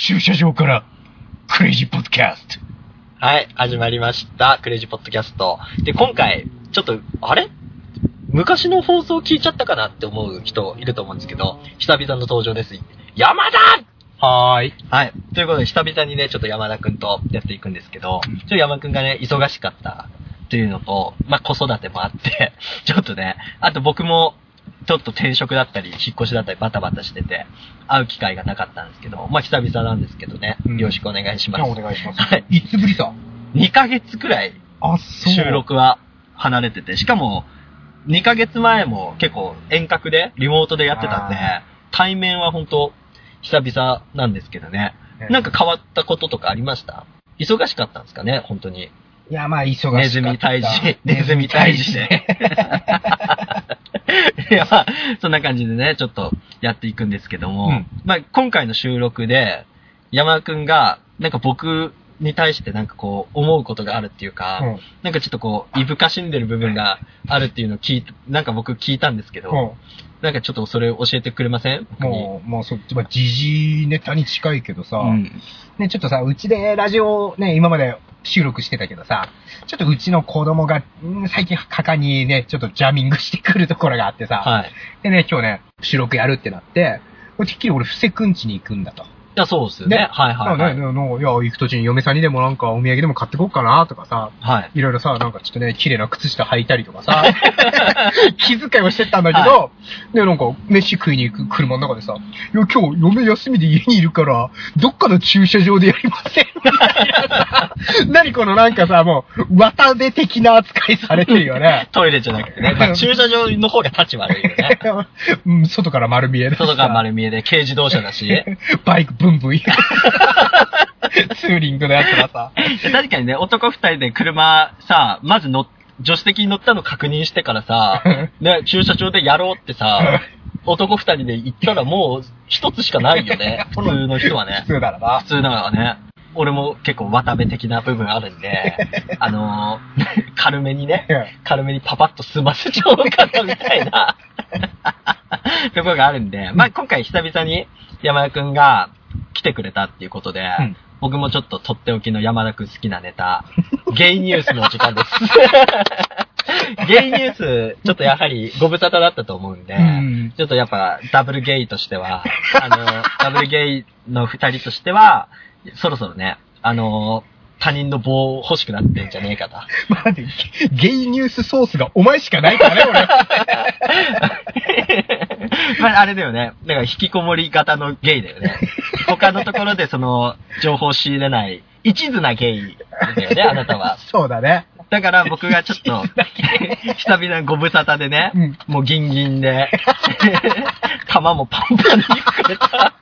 駐車場から、クレイジーポッドキャスト。はい、始まりました。クレイジーポッドキャスト。で、今回、ちょっと、あれ？昔の放送聞いちゃったかなって思う人いると思うんですけど、久々の登場です。山田はーい。はい。ということで、久々にね、ちょっと山田くんとやっていくんですけど、うんちょっと山田くんがね、忙しかったっていうのと、まあ、子育てもあって、ちょっとね、あと僕も、ちょっと転職だったり、引っ越しだったりバタバタしてて、会う機会がなかったんですけど、まあ、久々なんですけどね、うんよろしくお願いします。お願いします。はい。いつぶりさ2ヶ月くらいあ、そう。収。録は離れてて、しかも、2ヶ月前も結構遠隔で、リモートでやってたんであ、対面は本当久々なんですけどね。なんか変わったこととかありました？忙しかったんですかね、本当に。いや、まあ、忙しかった。ネズミ退治、ネズミ退治で。いや、まあ、そんな感じでね、ちょっとやっていくんですけども、うん。まあ、今回の収録で、山田くんが、なんか僕に対してなんかこう、思うことがあるっていうか、うん。なんかちょっとこう、いぶかしんでる部分があるっていうのを聞いて、なんか僕聞いたんですけど、うん。なんかちょっとそれ教えてくれません？もう、もうそっち、まあ、時事ネタに近いけどさ、うん。ね、ちょっとさ、うちでラジオね、今まで収録してたけどさ、ちょっとうちの子供が、ん最近果敢にね、ちょっとジャミングしてくるところがあってさ、はい。でね、今日ね、収録やるってなって、てっきり俺、布施くんちに行くんだと。いや、そうですよね。ねはいはい、はい。いや、行く途中に嫁さんにでもなんかお土産でも買ってこっかなとかさ、はい。いろいろさ、なんかちょっとね、綺麗な靴下履いたりとかさ、気遣いをしてったんだけど、で、なんか、飯食いに行く車の中でさ、いや、今日嫁休みで家にいるから、どっかの駐車場でやりません 何このなんかさ、もう、綿手的な扱いされてるよね。トイレじゃなくてね。まあ、駐車場の方が立ち悪いよね。うん、外から丸見えでさ外が丸見えで軽自動車だし。バイクブンブン。ツーリングのやつがさ。で確かにね、男二人で車さ、まず乗っ、助手席に乗ったの確認してからさ、ね、駐車場でやろうってさ、男二人で行ったらもう一つしかないよね。普通の人はね普。通だろな普。通だからね。俺も結構渡部的な部分あるんで、あのー 軽めにね、軽めにパパッと済ませちゃおうかなみたいな。ところがあるんで、まあ今回久々に山田くんが来てくれたっていうことで、うん。僕もちょっととっておきの山田くん好きなネタ、ゲイニュースの時間です。ゲイニュース、ちょっとやはりご無沙汰だったと思うんで、うん。ちょっとやっぱダブルゲイとしては、あの、ダブルゲイの二人としては、そろそろね、あの、他人の棒欲しくなってんじゃねえかと。待って、ゲイニュースソースがお前しかないからね、俺。まあ、あれだよね。だから引きこもり型のゲイだよね。他のところでその、情報を仕入れない、一途なゲイだよね、あなたは。そうだね。だから僕がちょっと、久々にご無沙汰でね、うんもうギンギンで、玉もパンパンに膨れた、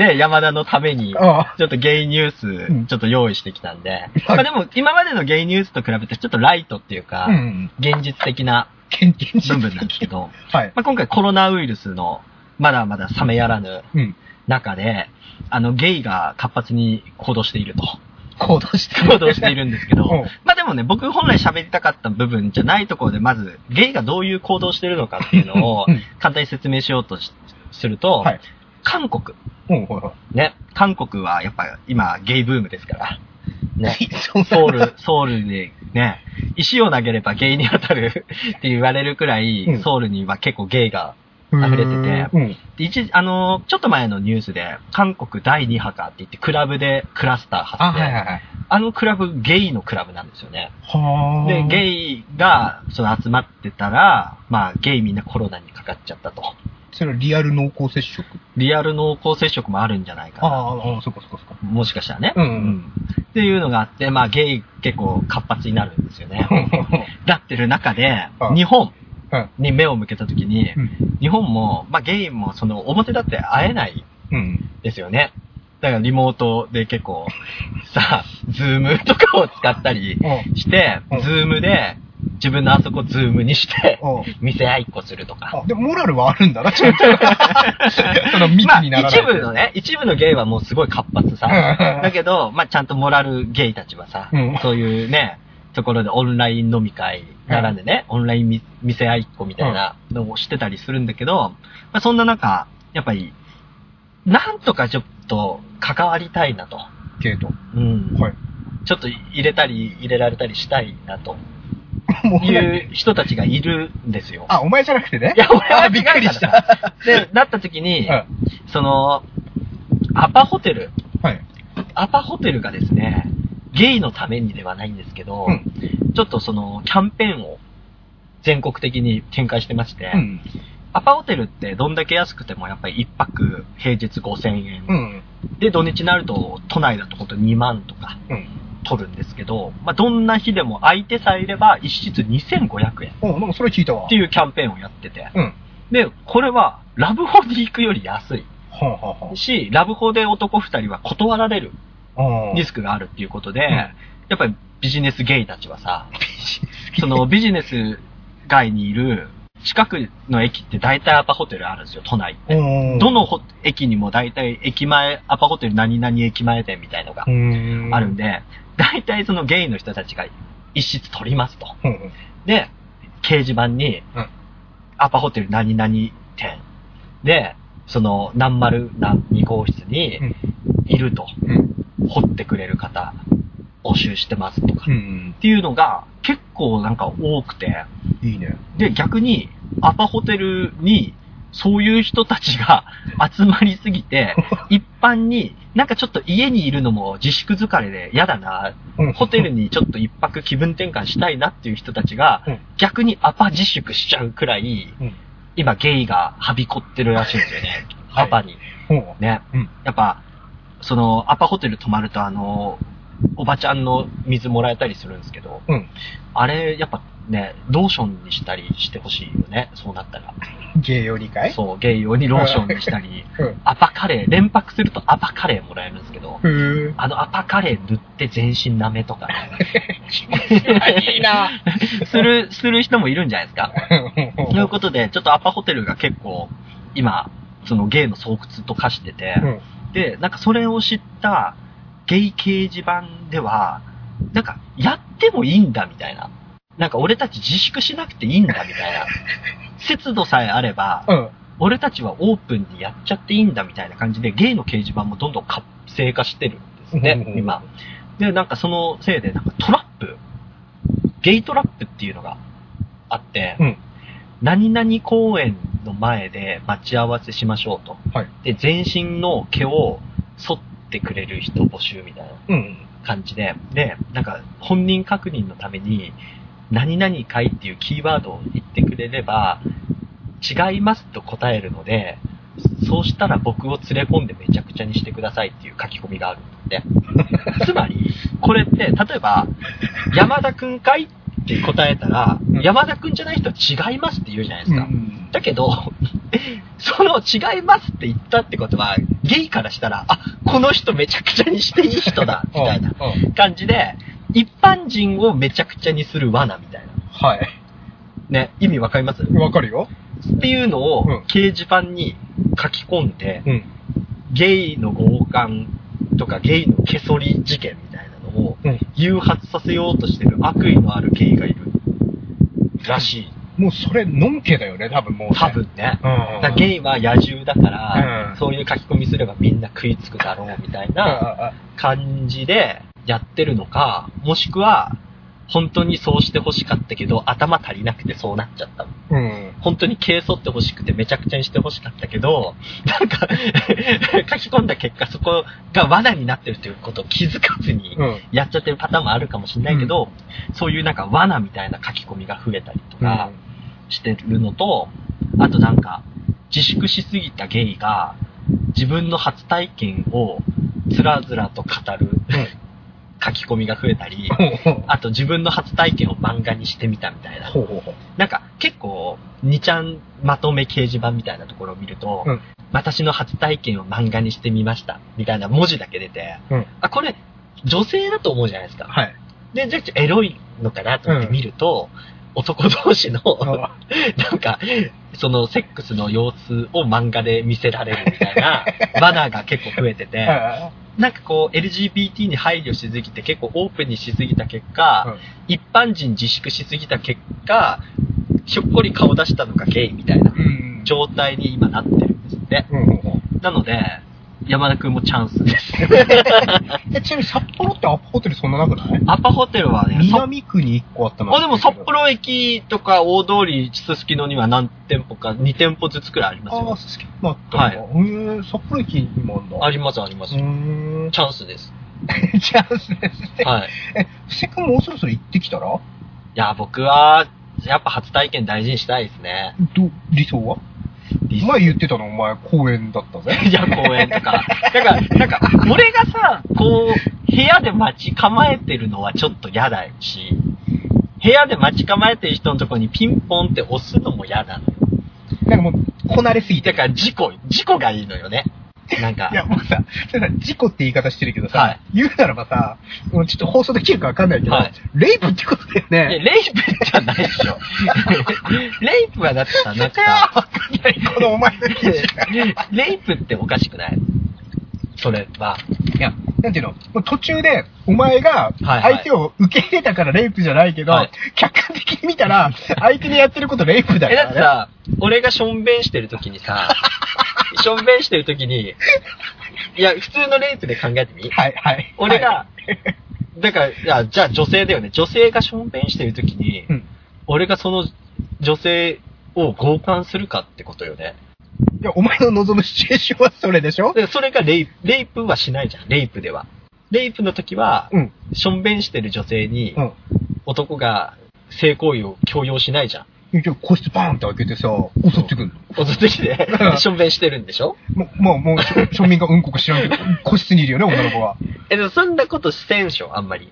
ね、山田のために、ちょっとゲイニューんス、ちょっと用意してきたんで、はいまあでも今までのゲイニュースと比べてちょっとライトっていうか、うん。現実的な部分なんですけど、はい。まあ今回コロナウイルスのまだまだ冷めやらぬうん。中で、あの、ゲイが活発に行動していると。行動して行動しているんですけど、うんまあでもね、僕本来喋りたかった部分じゃないところで、まず、ゲイがどういう行動をしているのかっていうのをうん簡単に説明しようとしすると、はい。韓国、うん、はいはね、韓国はやっぱ今ゲイブームですから、ね、い。そうソウル、ソウルでね、石を投げればゲイに当たる って言われるくらい、うんソウルには結構ゲイが溢れててうん。で一時、あのーちょっと前のニュースで、韓国第2波かって言って、クラブでクラスター発生。あ、はいはいはい。あのクラブ、ゲイのクラブなんですよね。はで、イ。ゲイが、その集まってたら、まあ、ゲイみんなコロナにかかっちゃったと。それはリアル濃厚接触？リアル濃厚接触もあるんじゃないかな。ああ、あそこそこそこ。もしかしたらね。うんっていうのがあって、まあ、ゲイ結構活発になるんですよね。だってる中であ、日本うん。に目を向けたときに、うん。日本も、まあ、ゲイもその表だって会えないうん。ですよね。だからリモートで結構、さ、ズームとかを使ったりしてうん、ズームで自分のあそこズームにしてうん、見せ合いっこするとか。あ、でもモラルはあるんだな、ちゃんと。その密にならない。まあ、一部のね、一部のゲイはもうすごい活発さ。うんだけど、まあ、ちゃんとモラルゲイたちはさ、うんそういうね、ところでオンライン飲み会、並んでね、オンラインみ店合いっ子みたいなのをしてたりするんだけど、まあ、そんな中、やっぱり、なんとかちょっと関わりたいなと。ゲート。うん。はい。ちょっと入れたり入れられたりしたいなともいう人たちがいるんですよ。あ、お前じゃなくてね。いや、俺はあびっくりした。で、なった時に、うんその、アパホテル、はい。アパホテルがですね、ゲイのためにではないんですけど、うんちょっとその、キャンペーンを全国的に展開してまして、うん。アパホテルってどんだけ安くてもやっぱり1泊平日5000円。うん。で、土日になると都内だとほんと2万とかうん。取るんですけど、まあ、どんな日でも相手さえいれば一室2500円っうん、なんかそれ聞いたわ。ていうキャンペーンをやってて、うん。で、これはラブホで行くより安いはあ、はあはし、ラブホで男2人は断られる。リスクがあるっていうことで、んやっぱりビジネスゲイたちはさ、そのビジネス街にいる近くの駅って大体アパホテルあるんですよ、都内って。うんどのホ駅にも大体駅前、アパホテル何々駅前店みたいのがうん。あるんで、大体そのゲイの人たちが一室取りますと。うん。うん。で、掲示板にうん、アパホテル何々店で、その何丸何2号室にうんいると、うん。掘ってくれる方募集してますとか、うっん。ていうのが結構なんか多くて、いいね。で、逆にアパホテルにそういう人たちが 集まりすぎて、一般になんかちょっと家にいるのも自粛疲れで嫌だな、うんホテルにちょっと一泊気分転換したいなっていう人たちがうん、逆にアパ自粛しちゃうくらい、うん。今ゲイがはびこってるらしいんですよね。はいアパに。うん。ね。うん。やっぱ、その、アパホテル泊まるとあの、おばちゃんの水もらえたりするんですけど、うん。あれ、やっぱね、ローションにしたりしてほしいよね、そうなったら。芸用理解？そう、ゲイ用にローションにしたり、うん。アパカレー、連泊するとアパカレーもらえるんですけど、あのアパカレー塗って全身舐めとかね、いいな する、する人もいるんじゃないですか。ということで、ちょっとアパホテルが結構、今、そのゲイの巣窟と化してて、うん。で、なんかそれを知ったゲイ掲示板では、なんかやってもいいんだみたいな。なんか俺たち自粛しなくていいんだみたいな。節度さえあれば、うん。俺たちはオープンにやっちゃっていいんだみたいな感じで、ゲイの掲示板もどんどん活性化してるんですねう、ん今。で、なんかそのせいで、なんかトラップ、ゲイトラップっていうのがあって、うん。何々公園の前で待ち合わせしましょうと。はい。で、全身の毛を剃ってくれる人募集みたいなうん。感じで、で、なんか本人確認のために、何々会っていうキーワードを言ってくれれば、違いますと答えるので、そうしたら僕を連れ込んでめちゃくちゃにしてくださいっていう書き込みがあるんで。つまり、これって、例えば、山田くん会って答えたら、うん山田くんじゃない人は違いますって言うじゃないですか。うんだけど、その違いますって言ったってことは、ゲイからしたら、あ、この人めちゃくちゃにしていい人だ、みたいなうん感じで、一般人をめちゃくちゃにする罠みたいな。はい。ね、意味わかります？わかるよ。っていうのをうん掲示板に書き込んで、うん。ゲイの強姦とかゲイの毛剃り事件みたいなのをうん。誘発させようとしてる悪意のあるゲイがいるらしい。もうそれ、のんけだよね、多分もう、ね。多分ね。うん。だからゲイは野獣だから、うんそういう書き込みすればみんな食いつくだろうみたいな感じでやってるのか、もしくは、本当にそうして欲しかったけど、頭足りなくてそうなっちゃったの。うん。本当に軽剃って欲しくてめちゃくちゃにして欲しかったけど、なんか、書き込んだ結果そこが罠になってるということを気づかずにうん。やっちゃってるパターンもあるかもしれないけど、そういうなんか罠みたいな書き込みが増えたりとか、してるのと、あとなんか、自粛しすぎたゲイが、自分の初体験をつらずらと語る書き込みが増えたり、うん。あと自分の初体験を漫画にしてみたみたいな。なんか結構、2ちゃんまとめ掲示板みたいなところを見ると、うん私の初体験を漫画にしてみました。みたいな文字だけ出て、うんあ、これ女性だと思うじゃないですか。はい。で、じゃあエロいのかなと思って見ると、男同士の、なんか、そのセックスの様子を漫画で見せられるみたいなバナーが結構増えてて、なんかこう LGBT に配慮しすぎて結構オープンにしすぎた結果、一般人自粛しすぎた結果、ひょっこり顔出したのがゲイみたいなうん。状態に今なってるんですって。うん。うん。なので、山田くんもチャンスです。えちなみに札幌ってアパホテルそんななくない？アパホテルはね、札南区に1個あったのあ、でも札幌駅とか大通りすすきのには何店舗か、2店舗ずつくらいありますああ、よ。すすきもあったのか。はいへえ札幌駅にもあるんだ。ありますあります。うーん。チャンスです。チャンスですね。はい。え、布施君もうそろそろ行ってきたら？いや、僕は、やっぱ初体験大事にしたいですね。ど、理想は？前言ってたのお前公園だったぜ。いや、公園とか。なんか、なんか、俺がさ、こう、部屋で待ち構えてるのはちょっと嫌だし、部屋で待ち構えてる人のところにピンポンって押すのも嫌なのよ。なんかもう、こなれすぎてだ。から事故、事故がいいのよね。なんか。い、や、もうさ、事故って言い方してるけどさ、はい。言うならばさ、もうちょっと放送できるかわかんないけど、はい。レイプってことだよえね。レイプじゃないでしょ。レイプはだってさ、なんかわかんない、このお前の記事さ、レイプっておかしくない？それは。いや、なんていうの、もう途中で、お前がはいはい相手を受け入れたからレイプじゃないけど、はい客観的に見たら、相手にやってることレイプだえ、から、ね。だってさ、俺がしょんべんしてる時にさ、しょんべんしてる時に、いや、普通のレイプで考えてみ？はい、はい。俺がはい、だから、いや、じゃあ女性だよね。女性がしょんべんしてる時に、うん。俺がその女性を強姦するかってことよね。いや、お前の望むシチュエーションはそれでしょ？でそれがレイプ、レイプはしないじゃん。レイプでは。レイプの時は、うん。しょんべんしてる女性にう、ん。男が性行為を強要しないじゃん。じゃあ個室バーンって開けてさ、襲ってくんの。襲ってきて、しょんべんしてるんでしょ？もう、もう、もう、しょ 庶民がうんこか知らんけど、個室にいるよね、女の子は。え、でもそんなことせんでしょ、あんまり。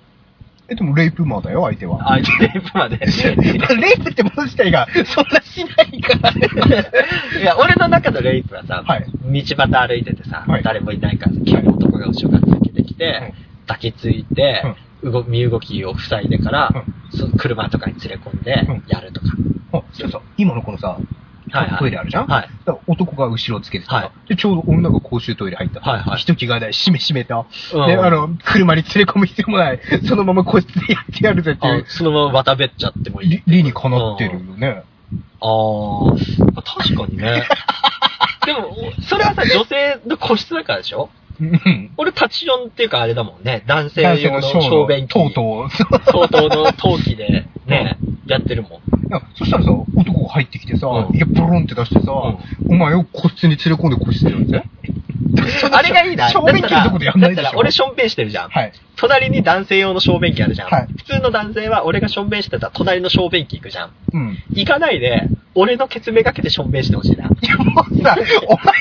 え、でもレイプマーだよ、相手は。あレイプまで。レイプってもの自体が、そんなしないから。いや、俺の中のレイプはさ、はい道端歩いててさ、はい誰もいないからさ、急に男が後ろから抜けてきて、抱きついて、動身動きを塞いでから、そ車とかに連れ込んでうん、やるとか。あ、そうそう、今のこのさ、はいはいトイレあるじゃん？はい。だから男が後ろつけてさ、はいで、ちょうど女が公衆トイレ入った。はいはい一気がない、しめしめた。うんで、あの、車に連れ込む必要もない。そのまま個室でやってやるぜっていあう、そのまま渡べっちゃってもいい理。理にかなってるよね。あー、確かにね。でも、それはさ、女性の個室だからでしょ？うん。俺、立ち読んっていうかあれだもんね。男性用のの小小便器。とうとう。とうとうの陶器で、ね、やってるもん。いやそしたらさ、男が入ってきてさ、うんいや、ブロンって出してさ、お前を個室に連れ込んで個室でやるぜ。あれがいいな。正面切るとこでやんないでしょ。俺、しょんべんしてるじゃん。はい。隣に男性用の小便器あるじゃん。はい普通の男性は俺がしょんべんしてたら隣の小便器行くじゃん。うん。行かないで、俺のケツめがけてしょんべんしてほしいな。いや、もうさ、お前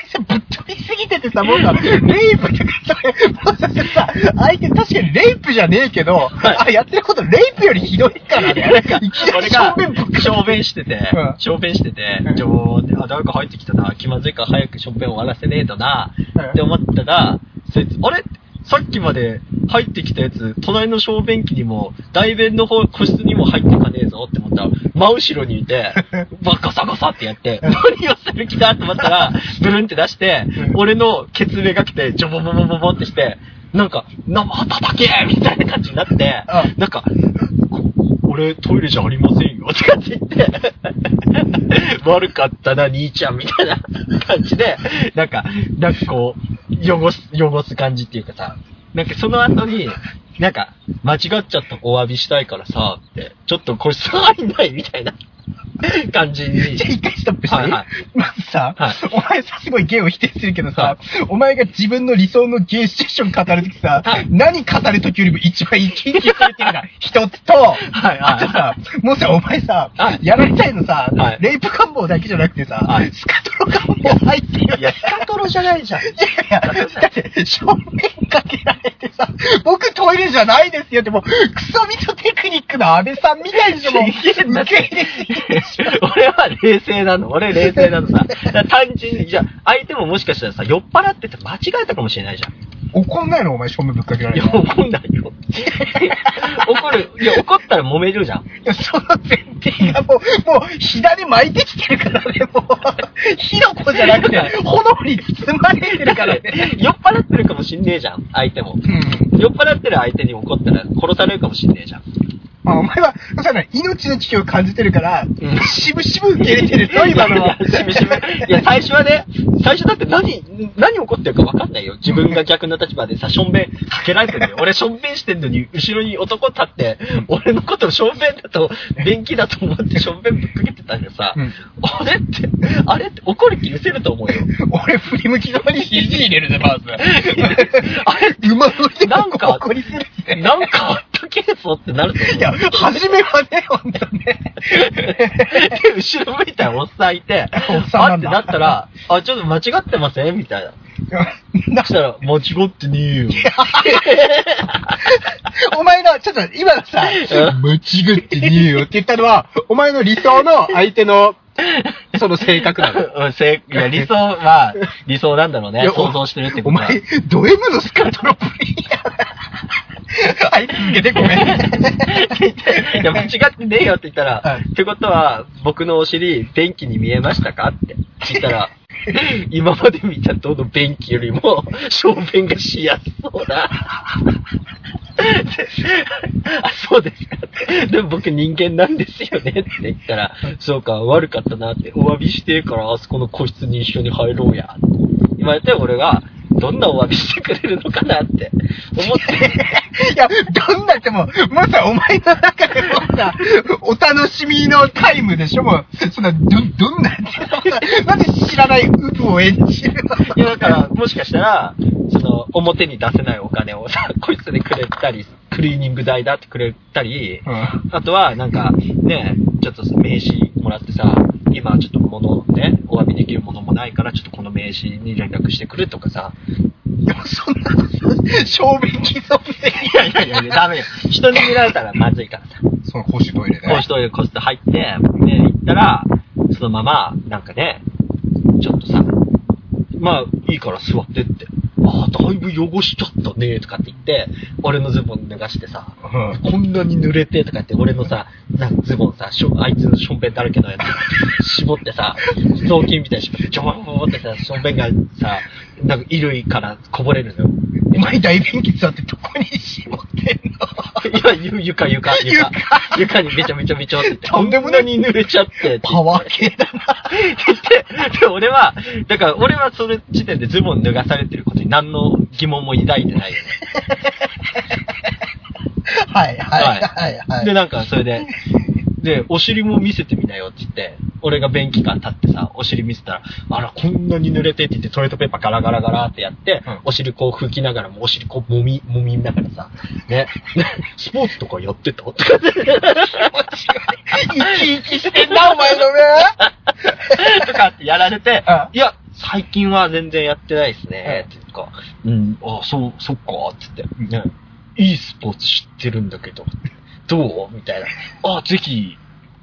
すぎててさ、もうさ、レイプとかさ、もうさ、さ、相手確かにレイプじゃねえけど、はい。あ、やってることレイプよりひどいからね。なんかいきなり正面ぶっか小便しててうん、小便しててうん、ちょーあ、誰か入ってきたな、気まずいから早く小便終わらせねえとな、うん。って思ったら、そいつ、あれさっきまで入ってきたやつ、隣の小便器にも、大便の方、個室にも入ってかねえぞって思った。ら、真後ろにいて、バカサガサってやって、うん何をする気だって思ったら、ブルンって出してうん、俺のケツめがけて、ジョボボボボボってして、なんか、生叩けみたいな感じになってう、なんか、トイレじゃありませんよ、とかって言って、悪かったな、兄ちゃん、みたいな感じで、なんか、なんかこう、汚す、汚す感じっていうかさ、なんかその後に、なんか、間違っちゃったお詫びしたいからさ、って、ちょっとこれ触んないみたいな。感じに。じゃあ一回ストップしていい、はいはい。まずさ、はい。お前さ、すごいゲイを否定するけどさ、はお前が自分の理想のゲイシチュエーション語るときさ、はい。何語るときよりも一番生き生きするっていうのが一つと、はいあとさ、もうさ、お前さ、はい。やられたいのさ、はい。レイプ願望だけじゃなくてさ、はい。スカトロ願望入ってるいや、スカトロじゃないじゃん。いやいや、だって、正面かけられてさ、僕トイレじゃないですよって、もう、クソミソテクニックの安倍さんみたいでしょ、もう。受け入れすぎでしょ。俺は冷静なの。俺冷静なのさ。単純に、じゃあ、相手ももしかしたらさ、酔っ払ってて間違えたかもしれないじゃん。怒んないの？お前、正面ぶっかけらいや、れて。い怒んないよ。怒る。いや、怒ったら揉めるじゃん。や、その前提がもう、もう、火種巻いてきてるからね、もう。火の粉じゃなくて、炎に包まれてるからね。酔っ払ってるかもしんねえじゃん、相手も。うん。酔っ払ってる相手に怒ったら殺されるかもしんねえじゃん。あお前は、そしたら命の危機を感じてるから、んしぶしぶ受け入れてるぞ、今のは。いやしぶしぶいや、最初はね、最初だって何、何起こってるか分かんないよ。自分が逆の立場でさ、しょんべんかけられてるのよ。俺しょんべんしてんのに、後ろに男立って、俺のことをしょんべんだと、便器だと思ってしょんべんぶっかけてたんでさ、うんあれって、あれって怒る気失せると思うよ。俺、振り向きざまに肘入れるぜ、まず。あれ馬乗りでなんか怒りするぜ。なんかあったけえぞってなると思う。いや、初めはね、ほんとね。で、後ろ向いたらおっさんいて、おっさんあってなんだなったら、あ、ちょっと間違ってません？みたいな。なそしたら、間違ってねえよ。お前の、ちょっと今のさ、うん間違ってねえよって言ったのは、お前の理想の相手の、その性格なの。うんせいや、理想は、理想なんだろうね。想像してるってことは。お前、ド M のスカートのプリンやな。はい、続けてごめん。いや、間違ってねえよって言ったら、はいってことは、僕のお尻、便器に見えましたか？って聞いたら、今まで見たどの便器よりも、小便がしやすそうだ。あ、そうですか。でも僕人間なんですよねって言ったら、そうか、悪かったなって、お詫びしてからあそこの個室に一緒に入ろうや。言われて、俺が、どんなお詫びしてくれるのかなって思って、いや、どんなっても、もうさ、お前の中でもさ、お楽しみのタイムでしょ？もう、そんな、ど、どんなって、なぜ知らないウブを演じるの。いや、だから、もしかしたら、その、表に出せないお金をさ、こいつでくれたり、クリーニング代だってくれたり、うん。あとは、なんか、ね、ちょっと名刺もらってさ、今ちょっと物ね、お詫びできるものもないから、ちょっとこの名刺に連絡してくれとかさ、でもそんな正面既存で。いやいやいやいや、ダメよ。人に見られたらまずいからさ。その公衆トイレこう一人個室入って、ね、行ったら、そのまま、なんかね、ちょっとさ、まあ、いいから座ってって。ああ、汚しちゃったね、とかって言って、俺のズボン脱がしてさ、うん。こんなに濡れてとか言って、俺のさ、なんかズボンさ、しょあいつのしょんべんだらけのやつ、絞ってさ、雑巾みたいに絞って、ジョボボボってさ、しょんべんがさ、なんか衣類からこぼれるのよ。お前大便器座ってどこに絞ってんの？いや、ゆ床、床、床。床にめちゃめちゃめちゃって。とんでもないに濡れちゃって。パワー系だな。って言って、で、俺は、だから俺はそれ時点でズボン脱がされてることに何の疑問も抱いてないよね。はい、はい、はい、はい。で、なんかそれで、で、お尻も見せてみなよって言って、俺が便器から立ってさ、お尻見せたら、あら、こんなに濡れてって言って、トイレットペーパーガラガラガラってやって、うん。お尻こう拭きながらも、お尻こう揉み、揉みながらさ、ね、スポーツとかやってた？とかって生き生きしてんな、お前のね。とかってやられてあ、いや、最近は全然やってないですね、っていうか、うん、あ、そう、そっか、つって、ね、いいスポーツ知ってるんだけど、どう？みたいな。あ、ぜひ、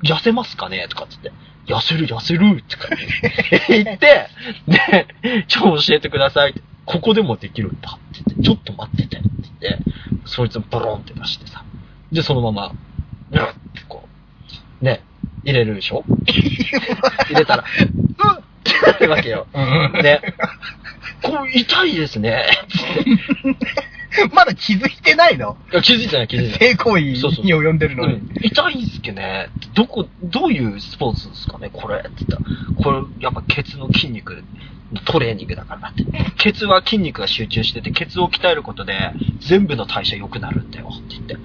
痩せますかね？とかつって。痩せる、痩せるとか 言って、で、ちょ、教えてください。ここでもできるんだって言って、ちょっと待っててって言って、そいつをボロンって出してさ。で、そのまま、うんってこう、ね、入れるでしょ？入れたら、うんってなるわけよ。う んね。これ痛いですね。まだ気づいてないの？や気づいてない気づいてない。性行為に及んでるのに。うん痛いんすけどね。どこ、どういうスポーツですかね？これ。って言ったら。これ、やっぱケツの筋肉のトレーニングだからって。ケツは筋肉が集中してて、ケツを鍛えることで、全部の代謝良くなるんだよ。って言って。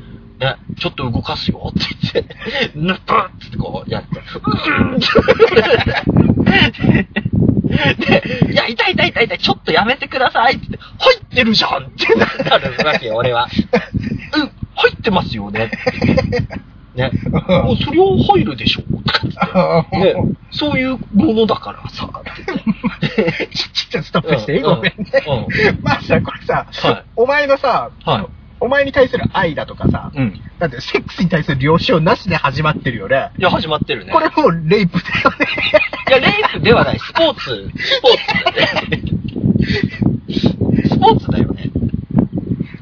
ね、ちょっと動かすよって言って、ぬっぷってこうやって、うんで、いや、痛い痛い痛い痛い、ちょっとやめてくださいって言って、入ってるじゃんってなるわけよ、俺は。うん、入ってますよね。ね。もうそれは入るでしょとか言って。ね、そういうものだからさ。ちちょっとストップして、うんごめんねう。まあさ、これさはい、お前のさはい、お前に対する愛だとかさ、うん。だってセックスに対する了承なしで始まってるよね。いや、始まってるね。これもうレイプだよね。いや、レイプではない。スポーツ。スポーツだよね。スポーツだよね。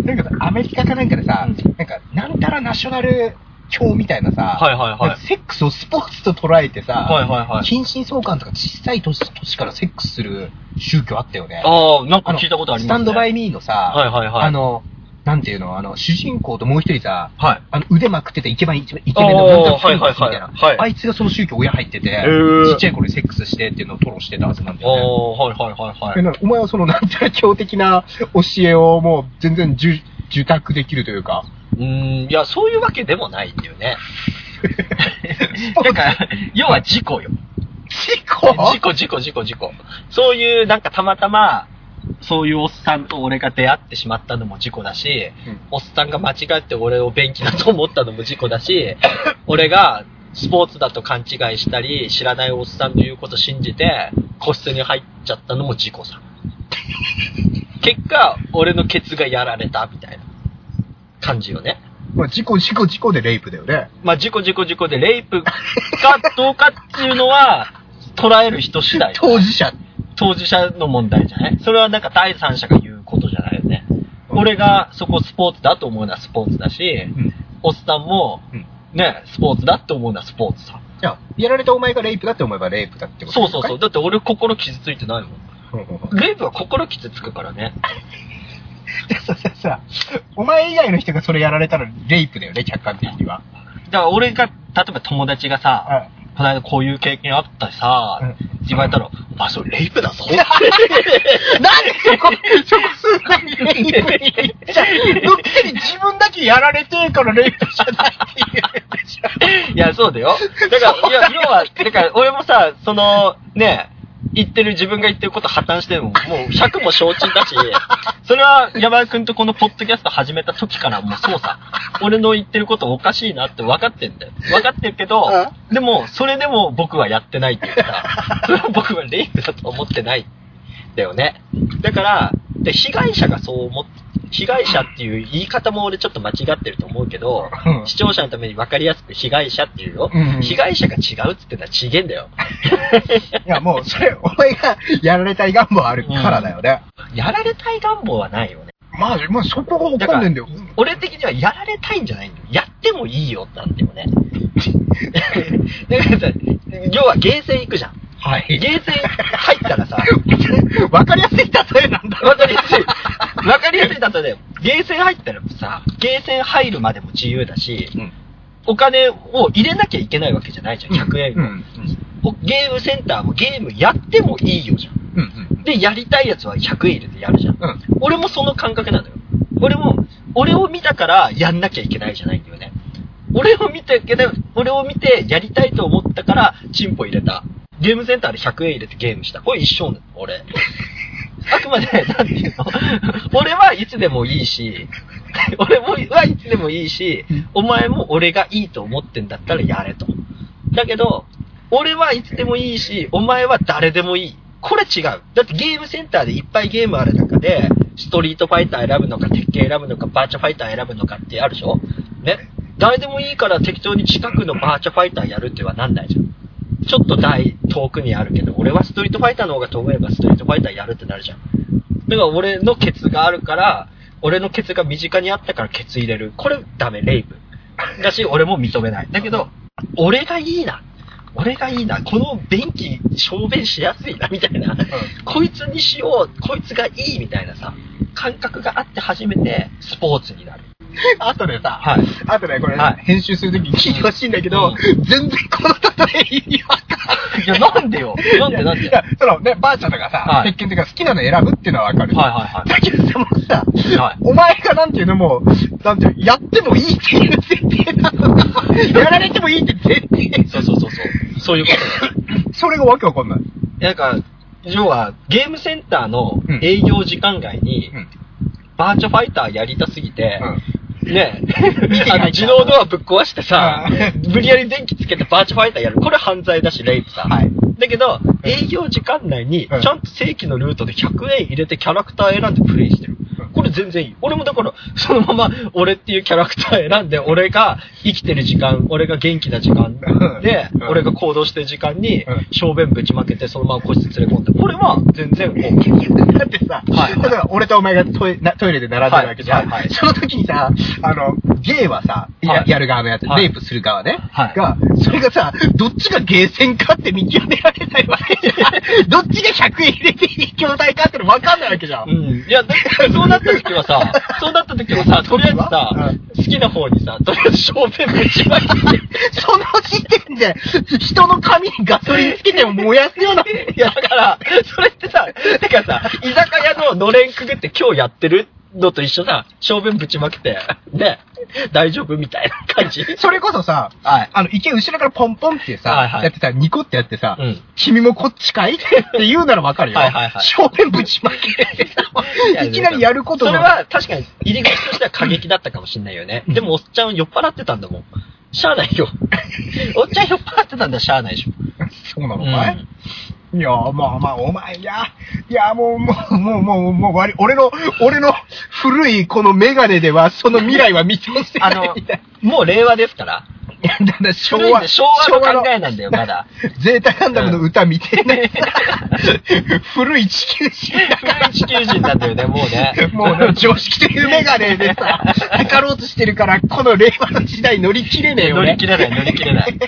なんかさ、アメリカかなんかでさ、うんなんか、なんたらナショナル教みたいなさ、はいはいはいセックスをスポーツと捉えてさ、はいはいはい近親相関とか小さい年年からセックスする宗教あったよね。ああ、なんか聞いたことありますね。スタンドバイミーのさ、はいはいはいあの、なんていうの、あの、主人公ともう一人さ、はい。あの、腕まくっててイケメン、イケメンの文あーはいはいはいみたいな。はいあいつがその宗教親入ってて、ーちっちゃい頃にセックスしてっていうのを吐露してたはずなんだよね。はいはいはいはい。お前はそのなんていうの強的な教えをもう全然受受託できるというか。うーん、いや、そういうわけでもないんだよね。スポーツだから、要は事故よ。事故事故、事故、事故、事故。そういう、なんかたまたま、そういうおっさんと俺が出会ってしまったのも事故だし、うんおっさんが間違って俺を便器だと思ったのも事故だし、俺がスポーツだと勘違いしたり、知らないおっさんの言うこと信じて、個室に入っちゃったのも事故さ。結果、俺のケツがやられたみたいな感じよね。まあ、事故、事故、事故でレイプだよね。まあ、事故事故事故でレイプかどうかっていうのは、捉える人次第。当事者。当事者の問題じゃない？それはなんか第三者が言うことじゃないよね。俺がそこスポーツだと思うのはスポーツだし、うん。おっさんもうん。ね、スポーツだって思うのはスポーツさ。いや、やられたお前がレイプだって思えばレイプだってことそうそうそう。だって俺心傷ついてないもん。うんうんレイプは心傷つくからね。でさささ、お前以外の人がそれやられたらレイプだよね、客観的には。だから俺が、例えば友達がさ、この間こういう経験あったしさ、言われたら、お前それレイプだぞ。なんでそこ、そこすんなにレイプに言っちゃうどっに自分だけやられてえからレイプじゃないって言う。いや、そうだよ。だから、いや、要は、だから、俺もさ、その、ね、言ってる、自分が言ってること破綻しても、もう100も承知だし、それは山田くんとこのポッドキャスト始めた時からもうそうさ、俺の言ってることおかしいなって分かってんだよ。分かってるけど、でも、それでも僕はやってないっていうか、それは僕はレイプだと思ってないんだよね。だから、で、被害者がそう思っ被害者っていう言い方も俺ちょっと間違ってると思うけど、うん視聴者のために分かりやすく被害者っていうよ。うん被害者が違うっつってのは違えんだよ。いや、もう、それ、お前がやられたい願望あるからだよね。やられたい願望はないよね。まあ、まあ、そこがわかんねえんだよ。俺的にはやられたいんじゃないんだよ。やってもいいよなんだよね。だからさ、要はゲーセン行くじゃん。はい。ゲーセン入ったらさ、わかりやすい例えなんだわかりやすい。わかりやすいだとね、ゲーセン入ったらさ、ゲーセン入るまでも自由だし、うん。お金を入れなきゃいけないわけじゃないじゃん、100円を。うん。おゲームセンターもゲームやってもいいよじゃん。うん。うん。で、やりたいやつは100円入れてやるじゃん。うん。俺もその感覚なのよ。俺も、俺を見たからやんなきゃいけないじゃないんだよね。俺を見て、俺を見てやりたいと思ったから、チンポ入れた。ゲームセンターで100円入れてゲームした。これ一緒なの、俺。あくまで、なんていうの？俺はいつでもいいし、俺もはいつでもいいし、お前も俺がいいと思ってんだったらやれと。だけど、俺はいつでもいいし、お前は誰でもいい。これ違う。だってゲームセンターでいっぱいゲームある中で、ストリートファイター選ぶのか、鉄拳選ぶのか、バーチャファイター選ぶのかってあるでしょ？ね？誰でもいいから適当に近くのバーチャファイターやるってはなんないじゃん。ちょっと大遠くにあるけど、俺はストリートファイターの方が遠いばストリートファイターやるってなるじゃん。だから俺のケツがあるから、俺のケツが身近にあったからケツ入れる。これダメ、レイプ。だし、俺も認めない。だけど、俺がいいな。俺がいいな。この便器、小便しやすいな、みたいな。こいつにしよう、こいつがいい、みたいなさ、感覚があって初めてスポーツになる。あとでさ、はい。あとね、これ、はい編集するときに聞いてほしいんだけど、う全然この例え意味わかんない。いや、なんでよ。なんでなんで？いや、そのね、ばあちゃんとかさ、はい鉄拳とか好きなの選ぶっていうのはわかる。はいはいはいだけどさ、もうさ、はいお前がなんていうのも、なんていうのやってもいいっていう前提なのか、やられてもいいって前提。そうそうそうそう。そういうことだよ。それがわけわかんない。なんか、要は、ゲームセンターのうん営業時間外に、うん。バーチャファイターやりたすぎて、ね見て あの自動ドアぶっ壊してさう、無理やり電気つけてバーチャファイターやる。これ犯罪だし、レイプさ。はい。だけど、営業時間内に、ちうんゃんと正規のルートで100円入れてキャラクター選んでプレイしてるうん。これ全然いい。俺もだから、そのまま俺っていうキャラクター選んで、俺が生きてる時間、俺が元気な時間でう、ん俺が行動してる時間にうん、小便ぶちまけて、そのまま個室連れ込んで。これは全然。だってさ、はい例えば俺とお前がトイなトイレで並んでるわけじゃん。はいはいはいその時にさ、あの、ゲイはさ、やはいやる側のやつ、はいレイプする側ね、はいが、それがさ、どっちがゲーセンかって見極められないわけじゃん。どっちが100円入れていい筐体かっての分かんないわけじゃん。うん。いや、だからそうなってった時はさ、そうなった時はさ、とりあえずさ、うん好きな方にさ、とりあえず正面ぶちまけて、その時点で、人の髪にガソリンつけても燃やすような。いや、だから、それってさ、てかさ、居酒屋ののれんくぐって今日やってるのと一緒だ。正面ぶちまけて、ね、大丈夫みたいな感じ。それこそさ、はい。あの、池後ろからポンポンってさ、はいはいやってさ、ニコってやってさ、うん。君もこっちかい？って言うならわかるよ。はいはいはい正面ぶちまけ。いきなりやることそがれは確かに入り口としては過激だったかもしんないよね。うんでもおっちゃん酔っ払ってたんだもん。しゃあないよ。おっちゃん酔っ払ってたんだしゃあないでしょ。そうなのかい、いや、まあまあ、お前、いや、いや、もう、もう、もう、もう、もう、割り俺の、俺の古いこのメガネでは、その未来は見通せあないのみたい。、もう令和ですから。だから昭和、昭和の考えなんだよ、まだ。ゼータガンダムの歌見てない。古い地球人。古い地球人なんだよね、もうね。もうね、常識的メガネでさ、かかろうとしてるから、この令和の時代乗り切れねえよね。乗り切れない、乗り切れない。